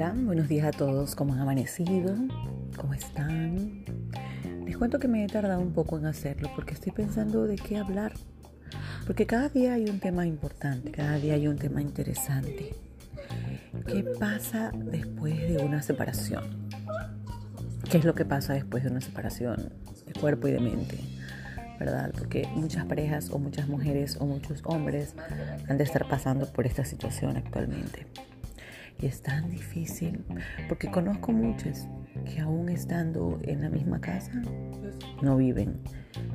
Buenos días a todos. ¿Cómo han amanecido? ¿Cómo están? Les cuento que me he tardado un poco en hacerlo porque estoy pensando de qué hablar. Porque cada día hay un tema importante, cada día hay un tema interesante. ¿Qué pasa después de una separación? ¿Qué es lo que pasa después de una separación de cuerpo y de mente? ¿verdad? Porque muchas parejas o muchas mujeres o muchos hombres han de estar pasando por esta situación actualmente. Y es tan difícil porque conozco muchos que aún estando en la misma casa no viven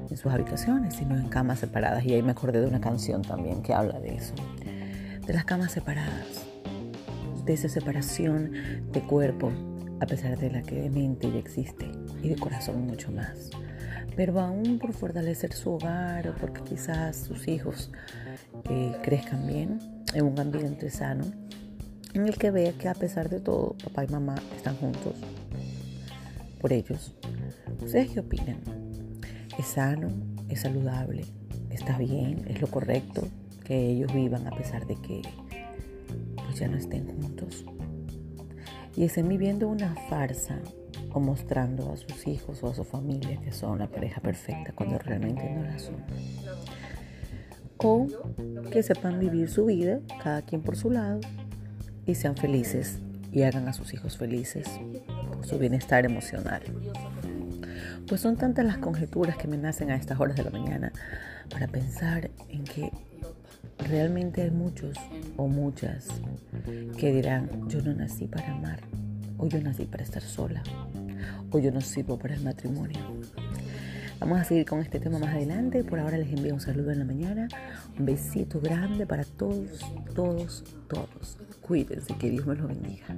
en sus habitaciones, sino en camas separadas. Y ahí me acordé de una canción también que habla de eso, de las camas separadas, de esa separación de cuerpo, a pesar de la que de mente ya existe y de corazón mucho más. Pero aún por fortalecer su hogar o porque quizás sus hijos eh, crezcan bien en un ambiente sano, en el que vea que a pesar de todo, papá y mamá están juntos por ellos. ¿Ustedes qué opinan? ¿Es sano? ¿Es saludable? ¿Está bien? ¿Es lo correcto que ellos vivan a pesar de que pues, ya no estén juntos? Y estén viviendo una farsa o mostrando a sus hijos o a su familia que son la pareja perfecta cuando realmente no la son. O que sepan vivir su vida, cada quien por su lado, y sean felices y hagan a sus hijos felices por su bienestar emocional. Pues son tantas las conjeturas que me nacen a estas horas de la mañana para pensar en que realmente hay muchos o muchas que dirán, yo no nací para amar, o yo nací para estar sola, o yo no sirvo para el matrimonio. Vamos a seguir con este tema más adelante. Por ahora les envío un saludo en la mañana. Un besito grande para todos, todos, todos. Cuídense, que Dios me los bendiga.